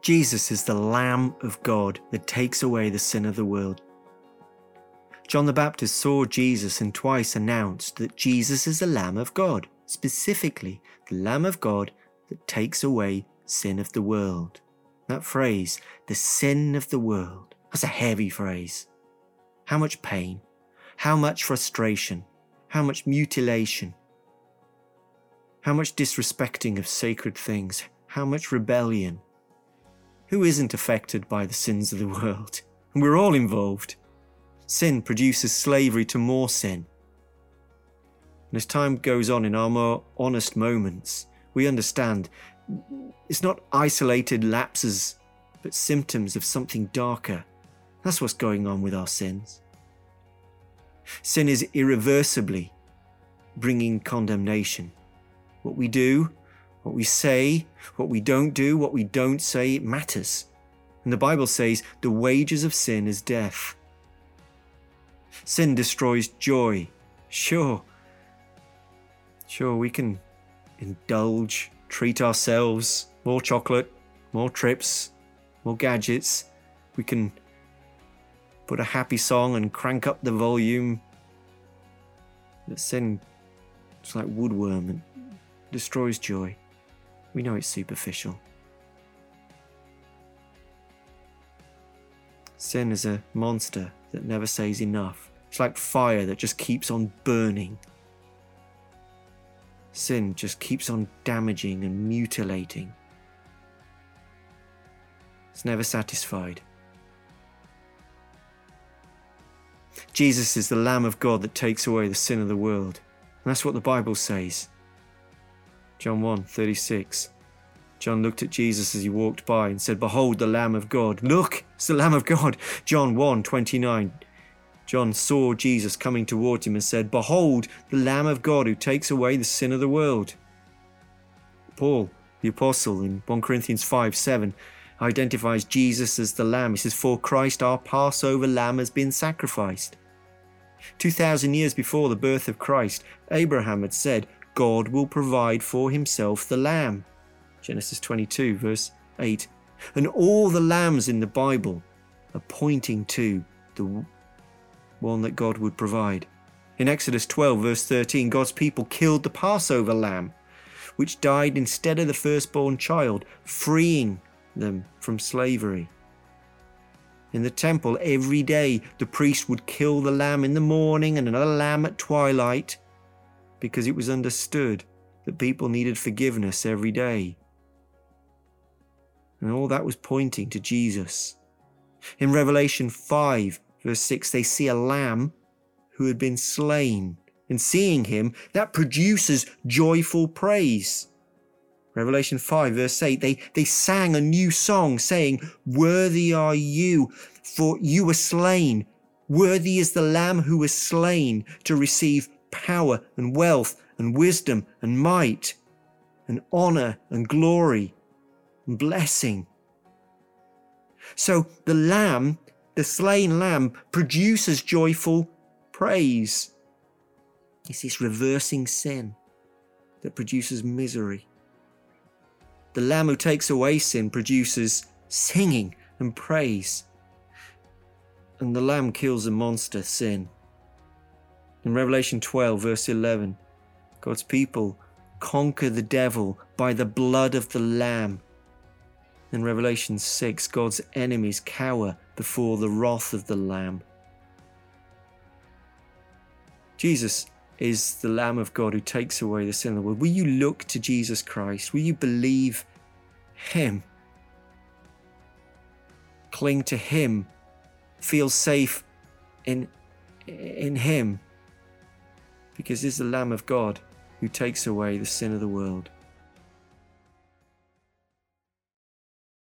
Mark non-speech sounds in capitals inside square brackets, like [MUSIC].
Jesus is the Lamb of God that takes away the sin of the world. John the Baptist saw Jesus and twice announced that Jesus is the Lamb of God, specifically the Lamb of God that takes away sin of the world. That phrase, the sin of the world, that's a heavy phrase. How much pain, how much frustration, how much mutilation, how much disrespecting of sacred things, how much rebellion. Who isn't affected by the sins of the world? [LAUGHS] And we're all involved. Sin produces slavery to more sin. And as time goes on in our more honest moments, we understand it's not isolated lapses, but symptoms of something darker. That's what's going on with our sins. Sin is irreversibly bringing condemnation. What we do, what we say, what we don't do, what we don't say, it matters. And the Bible says the wages of sin is death. Sin destroys joy. Sure. Sure, we can indulge, treat ourselves, more chocolate, more trips, more gadgets. We can put a happy song and crank up the volume. But sin, it's like woodworm and destroys joy. We know it's superficial. Sin is a monster that never says enough. It's like fire that just keeps on burning. Sin just keeps on damaging and mutilating. It's never satisfied. Jesus is the Lamb of God that takes away the sin of the world. And that's what the Bible says. John 1 36. John looked at Jesus as he walked by and said, Behold the Lamb of God. Look, it's the Lamb of God. John 1 29. John saw Jesus coming towards him and said, Behold the Lamb of God who takes away the sin of the world. Paul, the apostle, in 1 Corinthians 5 7, identifies Jesus as the Lamb. He says, For Christ, our Passover Lamb, has been sacrificed. 2,000 years before the birth of Christ, Abraham had said, God will provide for himself the lamb. Genesis 22, verse 8. And all the lambs in the Bible are pointing to the one that God would provide. In Exodus 12, verse 13, God's people killed the Passover lamb, which died instead of the firstborn child, freeing them from slavery. In the temple, every day the priest would kill the lamb in the morning and another lamb at twilight because it was understood that people needed forgiveness every day. And all that was pointing to Jesus. In Revelation 5, verse 6, they see a lamb who had been slain. And seeing him, that produces joyful praise. Revelation 5, verse 8, they, they sang a new song saying, Worthy are you, for you were slain. Worthy is the Lamb who was slain to receive power and wealth and wisdom and might and honor and glory and blessing. So the lamb, the slain lamb, produces joyful praise. It's this reversing sin that produces misery. The lamb who takes away sin produces singing and praise. And the lamb kills the monster, sin. In Revelation 12, verse 11, God's people conquer the devil by the blood of the Lamb. In Revelation 6, God's enemies cower before the wrath of the Lamb. Jesus is the Lamb of God who takes away the sin of the world. Will you look to Jesus Christ? Will you believe Him? Cling to Him. Feel safe in, in Him because this is the Lamb of God who takes away the sin of the world.